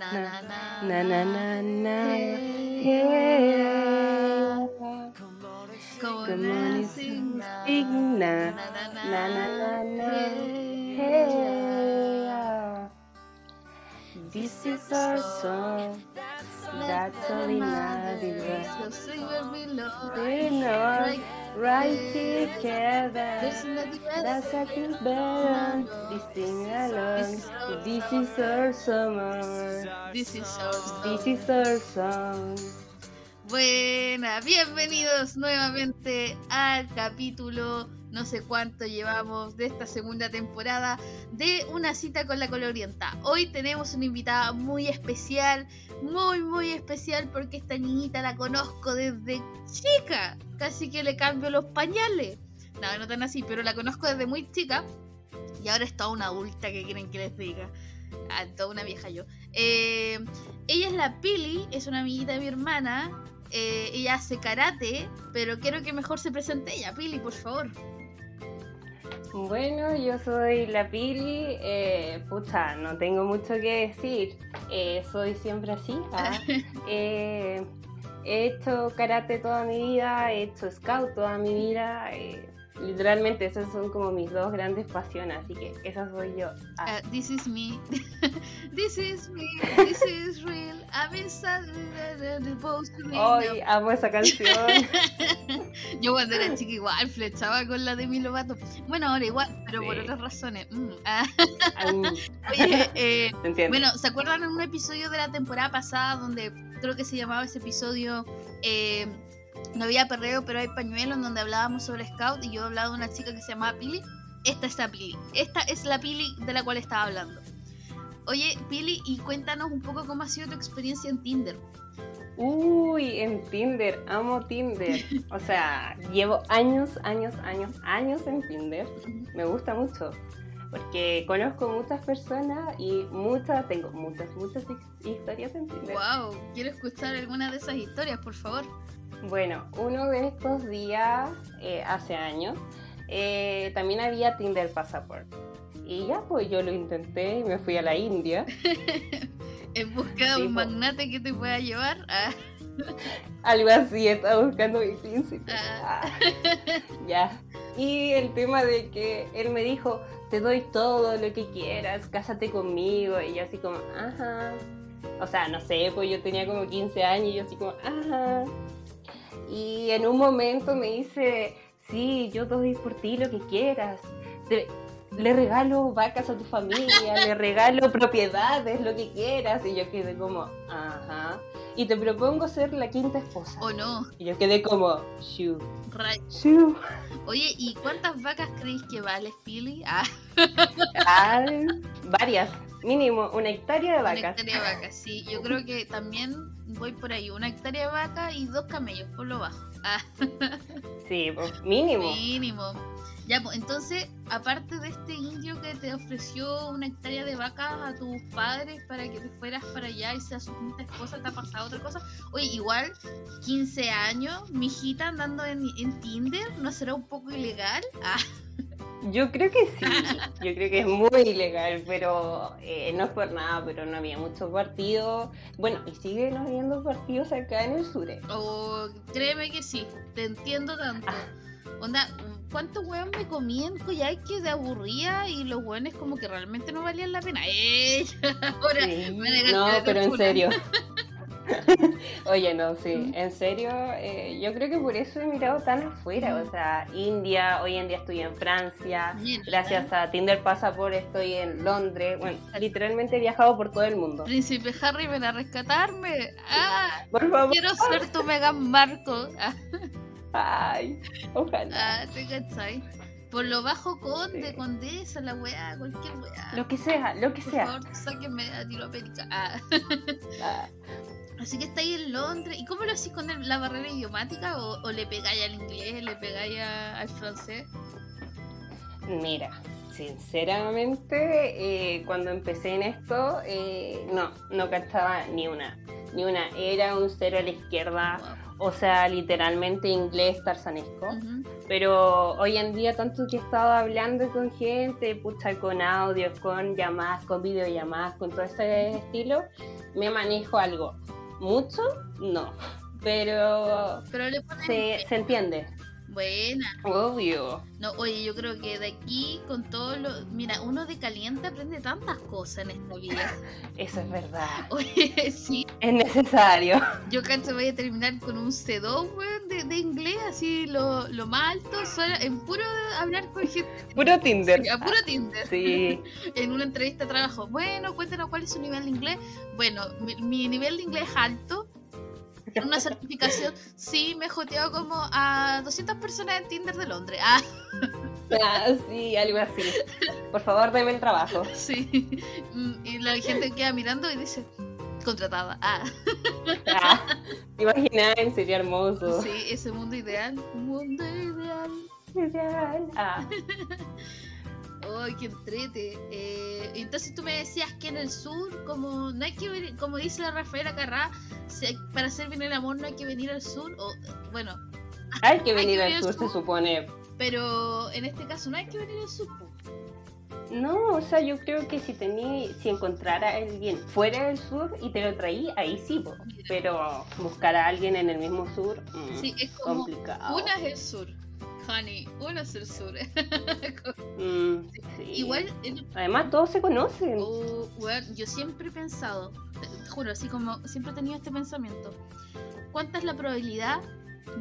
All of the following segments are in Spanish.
Na na na Na na na. Yeah. Una una signa. signa. Na na na Na na na na. Hey. Hey. This is our song. That's all in So. We know Right together. That's a good better. This sing along. This is our summer. This is our song. This is our song. Buena, bienvenidos nuevamente al capítulo no sé cuánto llevamos de esta segunda temporada de Una cita con la colorienta. Hoy tenemos una invitada muy especial, muy muy especial porque esta niñita la conozco desde chica, casi que le cambio los pañales. No, no tan así, pero la conozco desde muy chica y ahora es toda una adulta que quieren que les diga. Ah, toda una vieja yo. Eh, ella es la Pili, es una amiguita de mi hermana. Eh, ella hace karate, pero quiero que mejor se presente ella. Pili, por favor. Bueno, yo soy la Pili. Eh, pucha, no tengo mucho que decir. Eh, soy siempre así. ah. Eh, he hecho karate toda mi vida, he hecho scout toda mi vida. eh, literalmente, esas son como mis dos grandes pasiones, así que esa soy yo. Ah. Uh, this is me. this is me. This is real. I'm inside the, post Ay, amo esa canción. Yo cuando era chica igual flechaba con la de mi Lovato. Bueno, ahora igual, pero por otras razones. Mm, ah. Oye, eh. Bueno, ¿se acuerdan en un episodio de la temporada pasada donde creo que se llamaba ese episodio eh, No había perreo, pero hay pañuelo, en donde hablábamos sobre Scout y yo hablaba de una chica que se llamaba Pili? Esta es la Pili. Esta es la Pili de la cual estaba hablando. Oye, Pili, y cuéntanos un poco cómo ha sido tu experiencia en Tinder. Uy, en Tinder, amo Tinder. O sea, llevo años, años, años, años en Tinder. Me gusta mucho. Porque conozco muchas personas y muchas, tengo muchas, muchas his- historias en Tinder. Wow, quiero escuchar alguna de esas historias, por favor. Bueno, uno de estos días, eh, hace años, eh, también había Tinder Passport. Y ya, pues yo lo intenté y me fui a la India. En busca de un magnate que te pueda llevar a... Algo así, estaba buscando mi príncipe. Ah. Ah, ya. Y el tema de que él me dijo, te doy todo lo que quieras, cásate conmigo. Y yo así como, ajá. O sea, no sé, pues yo tenía como 15 años y yo así como, ajá. Y en un momento me dice, sí, yo doy por ti lo que quieras. Le regalo vacas a tu familia, le regalo propiedades, lo que quieras. Y yo quedé como, ajá. Y te propongo ser la quinta esposa. ¿O no? Y yo quedé como, shoo, Ray. shoo. Oye, ¿y cuántas vacas creéis que vale Pili? Ah, Ah, varias, mínimo una hectárea de una vacas. hectárea de vacas, sí. Yo creo que también voy por ahí. Una hectárea de vaca y dos camellos por lo bajo. Ah, Sí, pues, mínimo. mínimo. Ya, pues entonces, aparte de este indio que te ofreció una hectárea de vacas a tus padres para que te fueras para allá y seas su quinta esposa, ¿te ha pasado otra cosa? Oye, igual, 15 años, mi hijita andando en, en Tinder, ¿no será un poco ilegal? Ah, Yo creo que sí, yo creo que es muy ilegal, pero eh, no es por nada, pero no había muchos partidos. Bueno, y siguen habiendo partidos acá en el sur. eh. o créeme que sí, te entiendo tanto. Ah. Onda, ¿cuántos hueón me comí en Coyhaique de aburría y los hueones como que realmente no valían la pena? ¡Eh! Ahora, Sí. me No, pero en serio. Oye, no, sí, en serio, eh, yo creo que por eso he mirado tan afuera, o sea, India, hoy en día estoy en Francia, Bien, gracias a Tinder Passport estoy en Londres, bueno, literalmente he viajado por todo el mundo. Príncipe Harry, ven a rescatarme. ¡Ah! Por favor, Quiero ser tu Meghan Marco. Ah, ay, ojalá. ah, ¿te cachai? Por lo bajo, conde, Sí. condesa, la weá, cualquier weá. Lo que sea, lo que Por sea. favor, sáquenme a Latinoamérica. Ah. Ah, Así que está ahí en Londres. ¿Y cómo lo hacís con el- la barrera idiomática? ¿O, o le pegáis al inglés, le pegáis al francés? Mira, sinceramente, eh, cuando empecé en esto, eh, no, no cachaba ni una. Ni una. Era un cero a la izquierda. Wow. O sea, literalmente inglés tarzanesco. Pero hoy en día, tanto que he estado hablando con gente, pucha, con audios, con llamadas, con videollamadas, con todo ese estilo, me manejo algo. ¿Mucho? No. Pero Pero le se, se entiende. Buena. Obvio. No, oye, yo creo que de aquí con todo lo. Mira, uno de caliente aprende tantas cosas en esta vida. Eso es verdad. Oye, sí, Es necesario. yo cacho voy a terminar con un C2, weón, de, de inglés, así lo, lo más alto, solo en puro hablar con gente. Puro Tinder. A puro Tinder. Sí. En una entrevista de trabajo. Bueno, cuéntanos cuál es su nivel de inglés. Bueno, mi, mi nivel de inglés es alto. Una certificación, sí, me he joteado como a 200 personas en Tinder de Londres. Ah, Ah, sí, algo así. Por favor, deme el trabajo. sí. Mm, Y la gente queda mirando y dice, contratada. Ah, Ah. Sería hermoso. sí, ese mundo ideal. Un mundo ideal. Ideal. Ah, Ay, qué entrete. Eh, entonces tú me decías que en el sur, como no hay que venir, como dice la Rafaela Carrá, para hacer bien el amor no hay que venir al sur. O, bueno, hay que venir que al venir sur, al sur. se supone. pero en este caso no hay que venir al sur. No, o sea, yo creo que si tení, si encontrara a alguien fuera del sur y te lo traí, ahí sí, po. pero buscar a alguien en el mismo sur, mm, Sí, es como complicado. una es el sur. Honey, uno es el sur. Mm, sí. Igual, Además, todos se conocen. oh, yo siempre he pensado, te, juro, así como siempre he tenido este pensamiento. ¿Cuánta es la probabilidad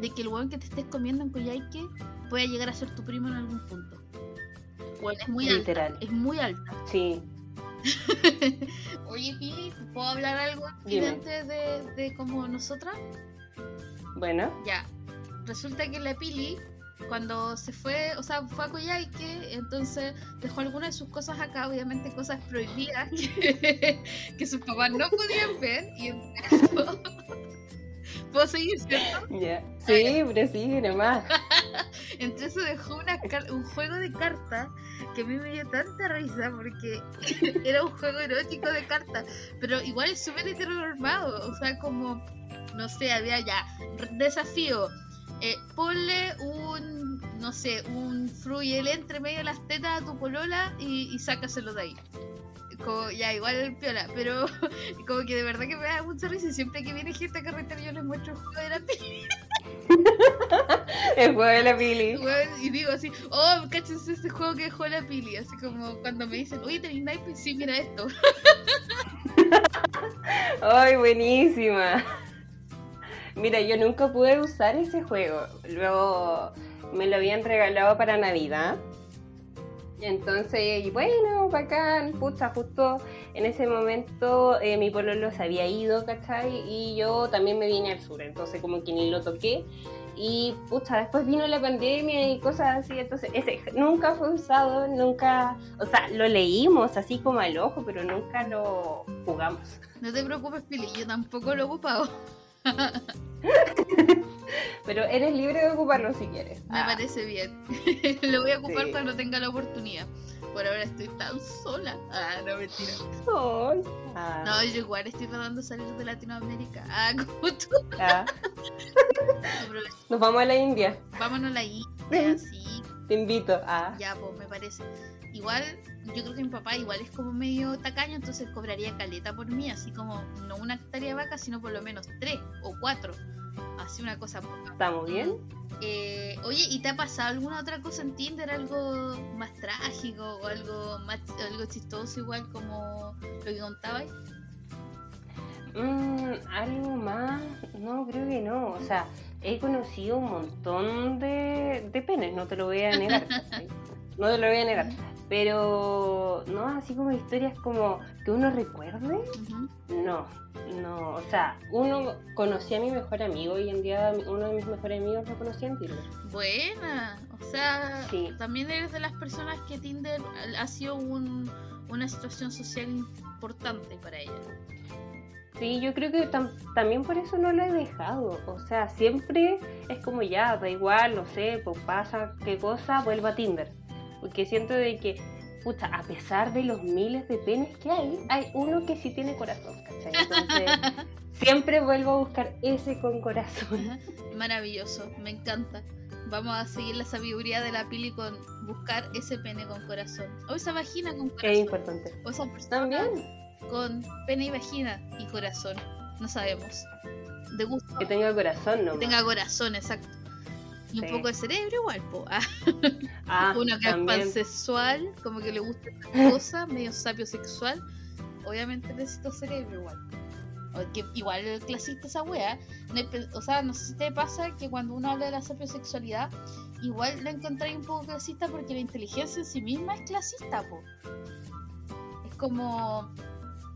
de que el weón que te estés comiendo en Coyhaique pueda llegar a ser tu primo en algún punto? Bueno, es muy alta. Literal. Es muy alta. Sí. Oye, Pili, ¿puedo hablar algo evidente de, de como nosotras? Bueno, Ya, resulta que la Pili, cuando se fue, o sea, fue a Coyhaique, entonces dejó algunas de sus cosas acá, obviamente cosas prohibidas que, que sus papás no podían ver, y eso- ¿Puedo seguir, cierto? ya. Sí, pero sí, nomás. Entre eso dejó una un juego de cartas que a mí me dio tanta risa porque era un juego erótico de cartas, pero igual es súper heteronormado, o sea, como, no sé, había ya desafío, eh, ponle un, no sé, un fruyel entre medio de las tetas a tu polola y, y sácaselo de ahí. Como, ya, igual el piola, pero como que de verdad que me da mucha risa y siempre que viene gente a carretera yo les muestro el juego de la El juego de la Pili. Y digo así, oh, cáchense este juego que dejó la pili. Así como cuando me dicen, oye, ¿tenéis naipe? Sí, mira esto. ¡Ay, buenísima! Mira, yo nunca pude usar ese juego. Luego me lo habían regalado para Navidad. Entonces, bueno, bacán, pucha, justo en ese momento eh, mi pololo se había ido, ¿cachai? Y yo también me vine al sur, entonces como que ni lo toqué. Y pucha, después vino la pandemia y cosas así, entonces ese nunca fue usado, nunca, o sea, lo leímos así como al ojo, pero nunca lo jugamos. No te preocupes, Pili, yo tampoco lo he ocupado. Pero eres libre de ocuparlo si quieres. Me Ah, parece bien. lo voy a ocupar Sí. cuando tenga la oportunidad. Por ahora estoy tan sola. Ah, no, mentira. ay, ah, No, yo igual estoy tratando de salir de Latinoamérica. Ah, como tú. ah. Nos vamos a la India. vámonos a la India, así. Te invito. Ah, Ya, pues me parece. Igual, yo creo que mi papá igual es como medio tacaño, entonces cobraría caleta por mí, así como no una hectárea de vaca, sino por lo menos tres o cuatro. Así una cosa poca. ¿estamos bien? Eh, oye, ¿y te ha pasado alguna otra cosa en Tinder? ¿Algo más trágico o algo más algo chistoso igual como lo que contabas? Mm, algo más, no, creo que no. O sea, he conocido un montón de, de penes, no te lo voy a negar. no te lo voy a negar. Pero, no, así como historias como que uno recuerde, no, no. O sea, uno conocía a mi mejor amigo y en día uno de mis mejores amigos lo conocía en Tinder. Buena, o sea, Sí. también eres de las personas que Tinder ha sido un- una situación social importante para ella. Sí, yo creo que tam- también por eso no lo he dejado. O sea, siempre es como ya, da igual, no sé, pues pasa qué cosa, vuelvo a Tinder. Porque siento de que pucha, a pesar de los miles de penes que hay, hay uno que sí tiene corazón, ¿cachai? Entonces, siempre vuelvo a buscar ese con corazón. Maravilloso, me encanta. Vamos a seguir la sabiduría de la pili con buscar ese pene con corazón. O esa vagina con corazón. Es importante. O esa persona También. con pene y vagina y corazón. No sabemos. De gusto. Que tenga corazón, ¿no? Que tenga corazón, exacto. Y un Sí. poco de cerebro igual, po. Ah, Ah, Uno que es pansexual, como que le gusta esta cosa, medio sapio sexual. Obviamente necesito cerebro igual. O que igual clasista esa wea. O sea, no sé si te pasa que cuando uno habla de la sapiosexualidad, igual la encontráis un poco clasista porque la inteligencia en sí misma es clasista, po. Es como.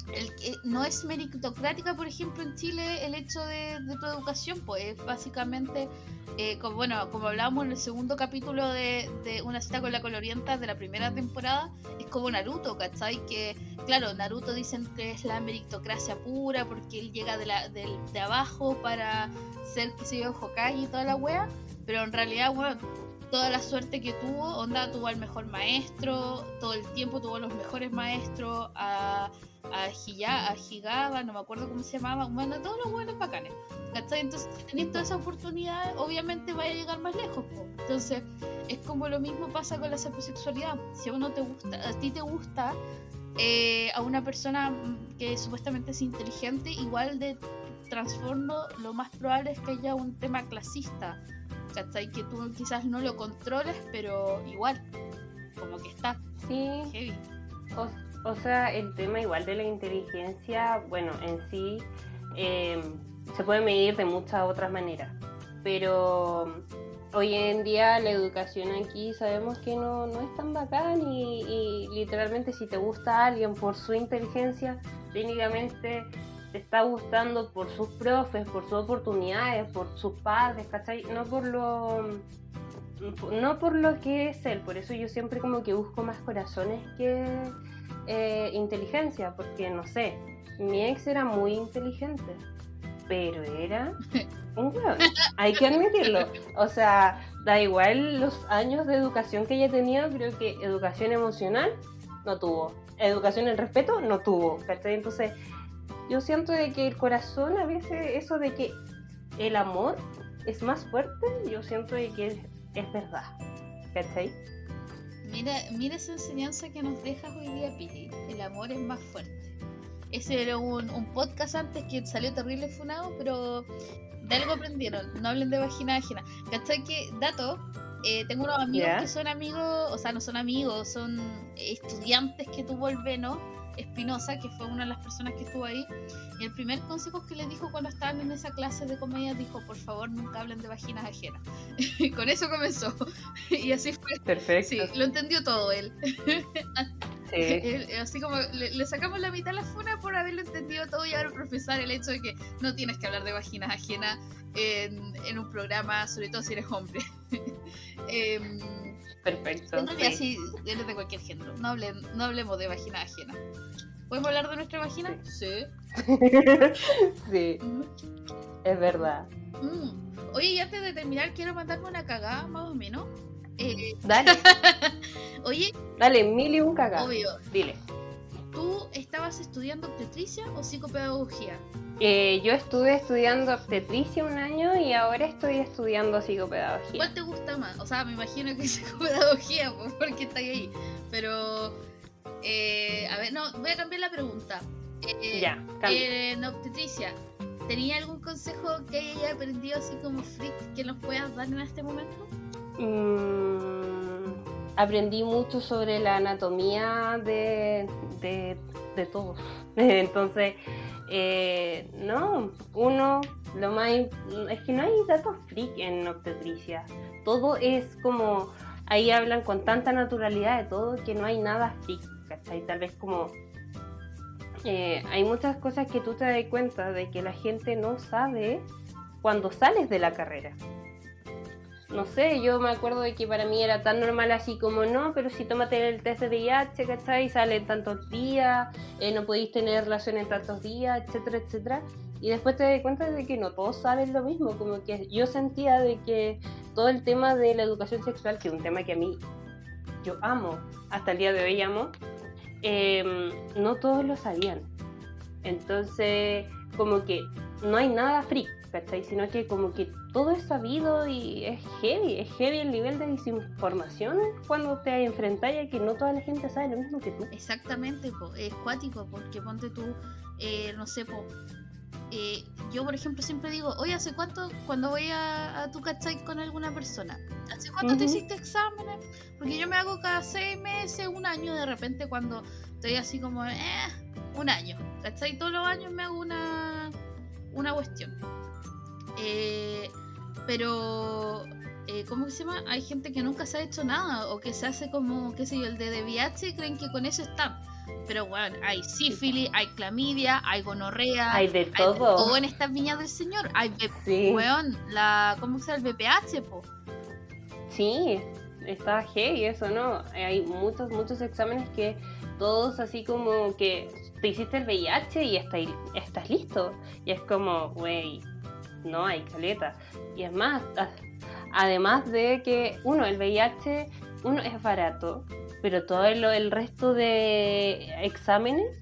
Que- no es meritocrática, por ejemplo, en Chile el hecho de, de tu educación, pues es básicamente eh, como, bueno, como hablábamos en el segundo capítulo de, de Una cita con la colorienta de la primera temporada, es como Naruto, ¿cachai? Que, claro, Naruto dicen que es la meritocracia pura porque él llega de, la, del- de abajo para ser, qué sé yo, Hokage y toda la wea, pero en realidad, bueno, toda la suerte que tuvo, Onda tuvo al mejor maestro, todo el tiempo tuvo los mejores maestros, a, Hiya- a Higaba, no me acuerdo cómo se llamaba, bueno, todos los buenos bacanes. ¿Cachai? Entonces, si tenés toda esa oportunidad, obviamente vaya a llegar más lejos. po. Entonces, es como lo mismo pasa con la sapiosexualidad. Si a uno te gusta, a ti te gusta eh, a una persona mm, que supuestamente es inteligente, igual de trasfondo, lo más probable es que haya un tema clasista. ¿Cachai? Que tú quizás no lo controles, pero igual, como que está Sí, heavy. o, o sea, el tema igual de la inteligencia, bueno, en sí eh, se puede medir de muchas otras maneras, pero hoy en día la educación aquí sabemos que no, no es tan bacán y, literalmente si te gusta alguien por su inteligencia, técnicamente te está gustando por sus profes, por sus oportunidades, por sus padres, ¿cachai? No por lo no por lo que es él, por eso yo siempre como que busco más corazones que eh, inteligencia, porque no sé, mi ex era muy inteligente, pero era un hueón, hay que admitirlo. O sea, da igual los años de educación que ella tenía, creo que educación emocional no tuvo, educación en respeto no tuvo, ¿cachai? Entonces, yo siento de que el corazón a veces, eso de que el amor es más fuerte, yo siento de que es, verdad, ¿cachai? Mira, mira esa enseñanza que nos dejas hoy día, Pili. El amor es más fuerte. Ese era un, un podcast antes que salió terrible funado, pero de algo aprendieron. No hablen de vagina ajena. ¿Cachai? Que, dato, eh, tengo unos amigos que son amigos, o sea, no son amigos, son estudiantes que tuvo el Veno Espinosa, que fue una de las personas que estuvo ahí. Y el primer consejo que les dijo cuando estaban en esa clase de comedia, dijo, por favor, nunca hablen de vaginas ajenas. Y con eso comenzó. y así fue. Perfecto. Sí, lo entendió todo él. Sí. Así como le, le sacamos la mitad a la funa por haberlo entendido todo y ahora profesar el hecho de que no tienes que hablar de vaginas ajenas en, en un programa, sobre todo si eres hombre. Em, Perfecto. en realidad sí. sí, eres de cualquier género. No, hablen, no hablemos de vagina ajena. ¿Podemos hablar de nuestra vagina? Sí. sí, es verdad. Mm. Oye, y antes de terminar, quiero mandarme una cagada, más o menos. Eh, Dale, oye, dale, mil y un cagado. obvio, Dile. ¿Tú estabas estudiando obstetricia o psicopedagogía? Eh, yo estuve estudiando obstetricia un año y ahora estoy estudiando psicopedagogía. ¿Cuál te gusta más? O sea, me imagino que psicopedagogía, porque está ahí. Pero, eh, a ver, no, voy a cambiar la pregunta. Eh, Ya, eh, en obstetricia, ¿tenía algún consejo que haya aprendido así como freak que nos puedas dar en este momento? Mm, aprendí mucho sobre la anatomía de, de, todos. Entonces, eh, no, uno, lo más... Es que no hay datos freak en obstetricia. Todo es como... Ahí hablan con tanta naturalidad de todo que no hay nada freak, ¿cachai? Tal vez como... eh, hay muchas cosas que tú te das cuenta de que la gente no sabe cuando sales de la carrera no sé, yo me acuerdo de que para mí era tan normal así como no, pero si tómate el test de VIH, ¿cachai? Sale en tantos días, eh, no podéis tener relación en tantos días, etcétera, etcétera. Y después te das cuenta de que no todos saben lo mismo, como que yo sentía de que todo el tema de la educación sexual, que es un tema que a mí yo amo, hasta el día de hoy amo, em, no todos lo sabían. Entonces, como que no hay nada freak, ¿cachai? Sino que como que todo es sabido y es heavy, es heavy el nivel de desinformación cuando te enfrentas a que no toda la gente sabe lo mismo que tú. Exactamente, es cuático, porque ponte tú, eh, no sé, po, eh, yo por ejemplo siempre digo, oye, ¿hace cuánto cuando voy a, tu cachai con alguna persona? ¿Hace cuánto te hiciste exámenes? Porque yo me hago cada seis meses, un año, de repente cuando estoy así como, eh, un año, ¿cachai? Todos los años me hago una, una cuestión. Eh, pero, eh, ¿cómo se llama? Hay gente que nunca se ha hecho nada o que se hace como, qué sé yo, el de DVH y creen que con eso están. Pero bueno, hay sífilis, hay clamidia, hay gonorrea. Hay de todo. todo en estas viñas del señor. Hay, sí. la, ¿cómo se llama? El BPH, po. Sí, está heavy eso, ¿no? Hay muchos, muchos exámenes que todos así como que te hiciste el VIH y está, estás listo. Y es como, wey, no hay caleta. Y es más, además de que, uno, el VIH, uno es barato, pero todo el, resto de exámenes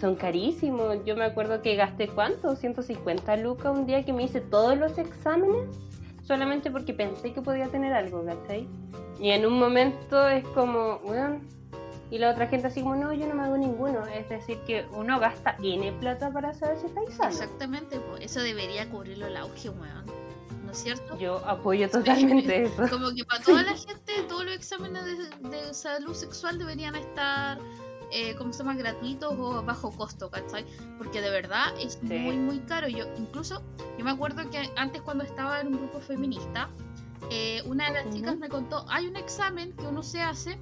son carísimos. Yo me acuerdo que gasté cuánto, 150 lucas un día que me hice todos los exámenes solamente porque pensé que podía tener algo, ¿cachai? Y en un momento es como, y la otra gente así como, no, yo no me hago ninguno. Es decir, que uno gasta N plata para saber si está sano. Exactamente, pues eso debería cubrirlo el auge, weón. ¿No es cierto? Yo apoyo totalmente eso. Como que para toda la gente, todos los exámenes de, salud sexual deberían estar, eh, como se llama, gratuitos o a bajo costo, ¿cachai? Porque de verdad es muy, muy caro. Yo, incluso, yo me acuerdo que antes cuando estaba en un grupo feminista, eh, una de las chicas me contó, hay un examen que uno se hace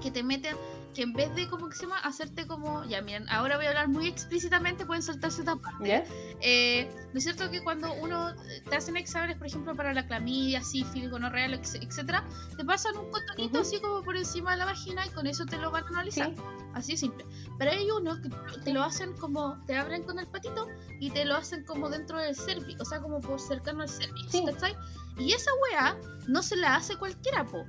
que te meten, que en vez de, como que se llama? Hacerte como, ya miren, ahora voy a hablar muy explícitamente, pueden saltarse esta parte. Eh, ¿No es cierto que cuando uno eh, te hacen exámenes, por ejemplo, para la clamidia, sífilis, gonorrea, etcétera, te pasan un cotonito así como por encima de la vagina y con eso te lo van a analizar? Así de simple. Pero hay unos que te lo hacen como, te abren con el patito y te lo hacen como dentro del cervix, o sea, como por cercano al cervix, Y esa wea no se la hace cualquiera, po.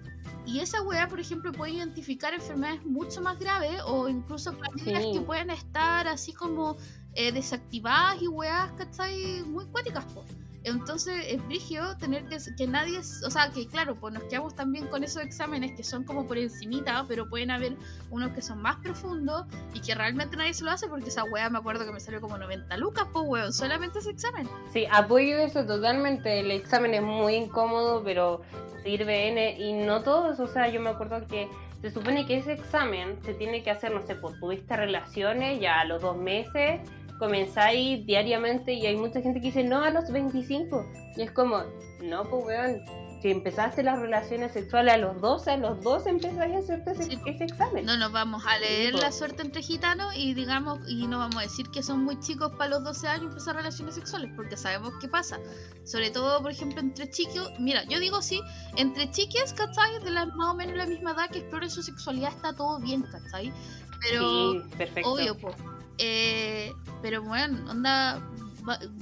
Y esa weá, por ejemplo, puede identificar enfermedades mucho más graves o incluso pandemias que pueden estar así como eh, desactivadas y weas, ¿cachai? Muy cuáticas, po. Entonces es brígido tener que, que nadie, o sea, que claro, pues nos quedamos también con esos exámenes que son como por encimita, pero pueden haber unos que son más profundos y que realmente nadie se lo hace porque esa wea me acuerdo que me salió como 90 lucas, pues weón, solamente ese examen. Sí, apoyo eso totalmente, el examen es muy incómodo, pero sirve N y no todos, o sea, yo me acuerdo que se supone que ese examen se tiene que hacer, no sé, pues tuviste relaciones ya a los dos meses comenzáis diariamente y hay mucha gente que dice, no, a los 25. Y es como, no, pues weón, si empezaste las relaciones sexuales a los 12, a los 12 empezáis a hacerte ese, examen. No nos vamos a leer la suerte entre gitanos y digamos, y no vamos a decir que son muy chicos para los 12 años empezar relaciones sexuales, porque sabemos qué pasa. Sobre todo, por ejemplo, entre chicos, mira, yo digo sí, entre chiques, ¿cachai? De la, más o menos la misma edad que exploren su sexualidad está todo bien, ¿cachai? Pero, sí, perfecto. obvio, pues eh, pero bueno, onda,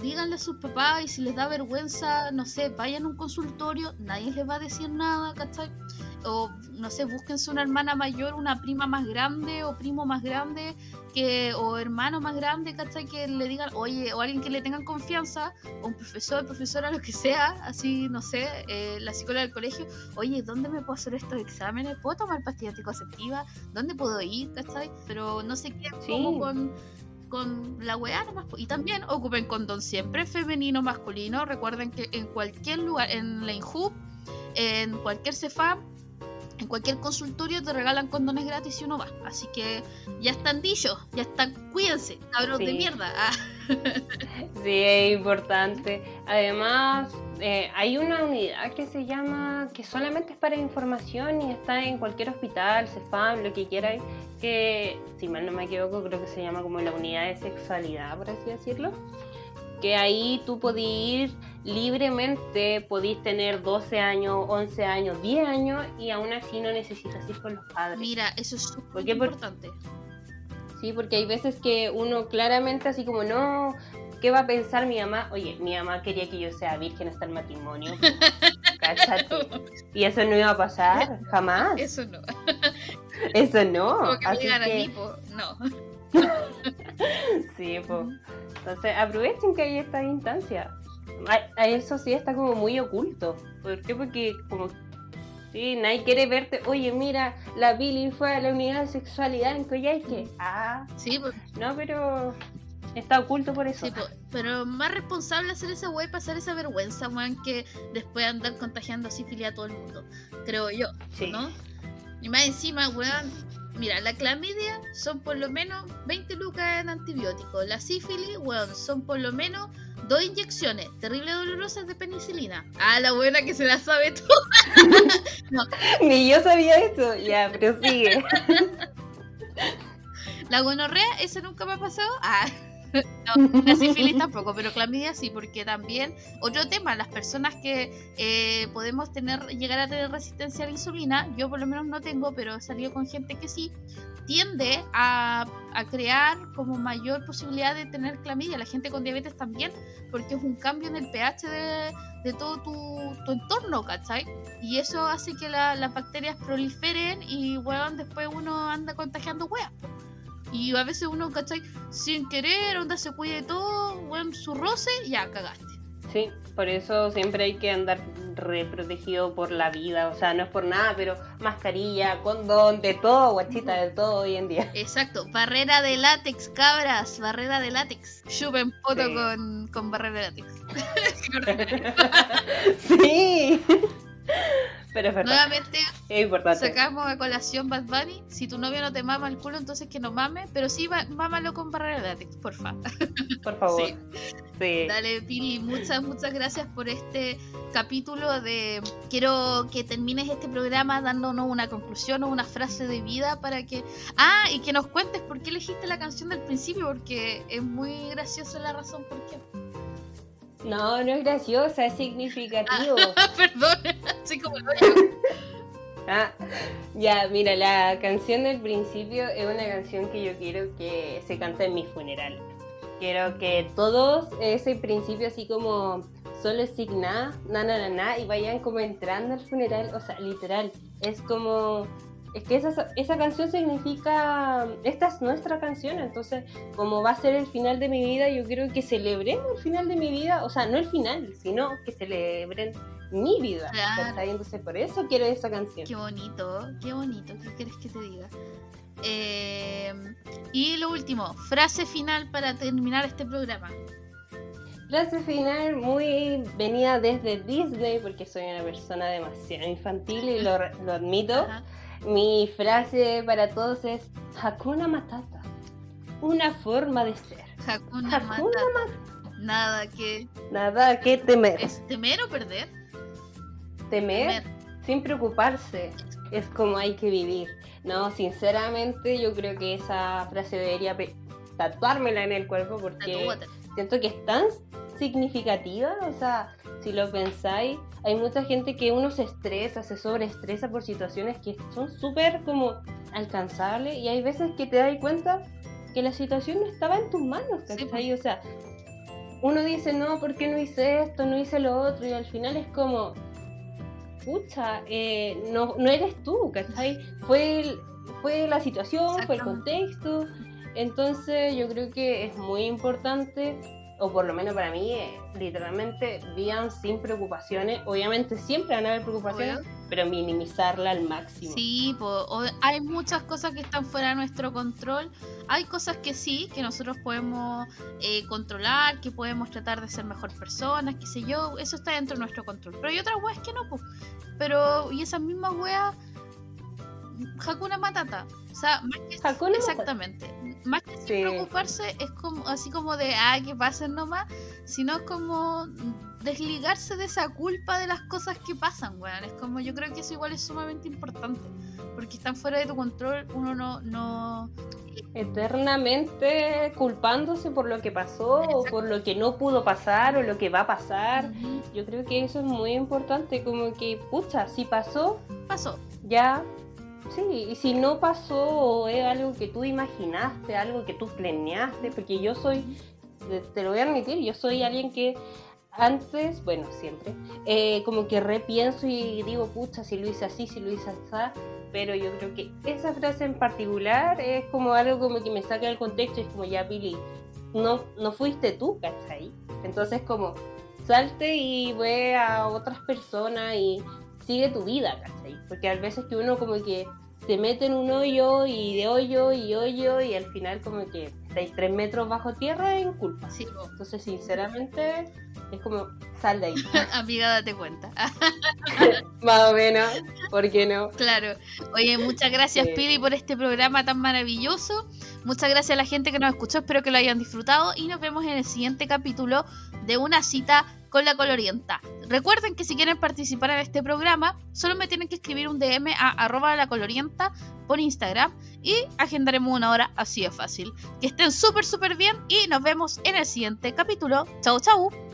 díganle a sus papás y si les da vergüenza, no sé, vayan a un consultorio, nadie les va a decir nada, ¿cachai? O no sé, búsquense una hermana mayor, una prima más grande o primo más grande que o hermano más grande, ¿cachai? Que le digan, oye, o alguien que le tengan confianza, o un profesor, profesora, lo que sea, así, no sé, eh, la psicóloga del colegio, oye, ¿dónde me puedo hacer estos exámenes? ¿Puedo tomar pastillas anticonceptivas? ¿Dónde puedo ir, ¿cachai? Pero no sé qué, como con con la weá nomás. Y también ocupen condón siempre femenino, masculino. Recuerden que en cualquier lugar, en la INJUB, en cualquier CEFAM, en cualquier consultorio te regalan condones gratis si uno va. Así que ya están dichos, ya están, cuídense, cabros de mierda. Ah. Sí, es importante. Además, eh, hay una unidad que se llama, que solamente es para información y está en cualquier hospital, CEFAM, lo que quieras, que, si mal no me equivoco, creo que se llama como la unidad de sexualidad, por así decirlo que ahí tú podís ir libremente, podís tener 12 años, 11 años, 10 años y aún así no necesitas ir con los padres. Mira, eso es súper importante. Sí, porque hay veces que uno claramente así como, no, ¿qué va a pensar mi mamá? Oye, mi mamá quería que yo sea virgen hasta el matrimonio. Cáchate. Y eso no iba a pasar, jamás. Eso no. Eso no. Como que me Así a que- mí, po, no. Sí, pues. Entonces, aprovechen que hay esta instancia. A- a Eso sí está como muy oculto. ¿Por qué? Porque como sí, nadie quiere verte, oye, mira, la Billy fue a la unidad de sexualidad en Coyhaique. Ah, Sí, po, no, pero está oculto por eso. sí, po. pero más responsable hacer esa wey pasar esa vergüenza, weón, que después andar contagiando sífilis a todo el mundo. Creo yo, Sí. ¿no? Y más encima, weón, mira, la clamidia son por lo menos 20 lucas en antibióticos. La sífilis, weón, son por lo menos dos inyecciones terrible dolorosas de penicilina. Ah, la buena que se la sabe todo. Ni yo sabía eso. Ya, pero sigue. La gonorrea, esa nunca me ha pasado. Ah, no, la sífilis tampoco, pero clamidia sí, porque también, otro tema, las personas que eh, podemos tener, llegar a tener resistencia a la insulina, yo por lo menos no tengo, pero he salido con gente que sí, tiende a, a crear como mayor posibilidad de tener clamidia, la gente con diabetes también, porque es un cambio en el pH de, de todo tu, entorno, ¿cachai? Y eso hace que la- las bacterias proliferen y, weón, después uno anda contagiando weas. Y a veces uno, ¿cachai? Sin querer, onda se cuide todo, weón, su roce, ya cagaste. Sí, por eso siempre hay que andar re protegido por la vida. O sea, no es por nada, pero mascarilla, condón, de todo, guachita, de todo hoy en día. Exacto, barrera de látex, cabras, barrera de látex. Chupen foto Sí. con, con barrera de látex. sí. Pero es verdad, Nuevamente es importante. sacamos a colación Bad Bunny. Si tu novio no te mama el culo, entonces que no mame. Pero sí, mámalo con barrera de látex, porfa. Por favor. Sí. Sí. Dale, Pili, muchas, muchas gracias por este capítulo de... Quiero que termines este programa dándonos una conclusión o una frase de vida para que... Ah, y que nos cuentes por qué elegiste la canción del principio, porque es muy graciosa la razón por qué. No, no es graciosa, es significativo. Perdón, así como digo. Ah, ya, mira, la canción del principio es una canción que yo quiero que se cante en mi funeral. Quiero que todos ese principio así como solo es signa, na na na na, y vayan como entrando al funeral, o sea, literal, es como es que esa, esa canción significa, esta es nuestra canción, entonces como va a ser el final de mi vida, yo quiero que celebremos el final de mi vida, o sea, no el final, sino que celebren mi vida. Claro. Entonces por eso quiero esa canción. Qué bonito, qué bonito, ¿qué quieres que te diga? Eh, y lo último, frase final para terminar este programa. Frase final muy venida desde Disney, porque soy una persona demasiado infantil y lo, lo admito. Ajá. Mi frase para todos es Hakuna Matata. Una forma de ser. Hakuna Hakuna Matata. Nada que Nada que temer. es temer o perder. Temer sin preocuparse. Es como hay que vivir. No, sinceramente yo creo que esa frase debería tatuármela en el cuerpo porque Tatúate. siento que es tan significativa, o sea, si lo pensáis, hay mucha gente que uno se estresa, se sobreestresa por situaciones que son súper como alcanzables y hay veces que te das cuenta que la situación no estaba en tus manos, Sí, ¿cachai? O sea, uno dice, no, ¿por qué no hice esto, no hice lo otro? Y al final es como, pucha, eh, no, no eres tú, ¿cachai? Fue, el- fue la situación, fue el contexto. Entonces yo creo que es muy importante, o por lo menos para mí, eh, literalmente vivan sin preocupaciones. Obviamente siempre van a haber preocupaciones, pero minimizarla al máximo. Sí, po, o- hay muchas cosas que están fuera de nuestro control. Hay cosas que sí, que nosotros podemos eh, controlar, que podemos tratar de ser mejor personas, qué sé yo. Eso está dentro de nuestro control. Pero hay otras weas que no, pues. Pero, y esas mismas weas, Hakuna Matata. O sea, más que Hakuna Matata. Más que Sí. preocuparse, es como así como de, ah, que pasen nomás, sino como desligarse de esa culpa de las cosas que pasan, weón. Es como, yo creo que eso igual es sumamente importante. Porque están fuera de tu control, uno no, no, Eternamente culpándose por lo que pasó, o por lo que no pudo pasar, o lo que va a pasar. Ujú. Yo creo que eso es muy importante, como que, pucha, si pasó, pasó. ya, sí, y si no pasó, es algo que tú imaginaste, algo que tú planeaste, porque yo soy, te- lo voy a admitir, yo soy alguien que antes, bueno, siempre, eh, como que repienso y digo, pucha, si lo hice así, si lo hice así, pero yo creo que esa frase en particular es como algo como que me saca del contexto, es como ya, Billy, no, no fuiste tú, ¿cachai? Entonces como salte y ve a otras personas y sigue tu vida, ¿cachai? Porque a veces que uno como que se mete en un hoyo y de hoyo y hoyo y al final como que estáis tres metros bajo tierra en culpa. Sí, Entonces, sinceramente, es como, sal de ahí. Amiga, date cuenta. Más o menos, ¿por qué no? Claro. Oye, muchas gracias, Sí. Pili, por este programa tan maravilloso. Muchas gracias a la gente que nos escuchó. Espero que lo hayan disfrutado. Y nos vemos en el siguiente capítulo de una cita con la colorienta. Recuerden que si quieren participar en este programa, solo me tienen que escribir un DM a arroba la colorienta por Instagram y agendaremos una hora así de fácil. Que estén súper, súper bien y nos vemos en el siguiente capítulo. Chau, chau.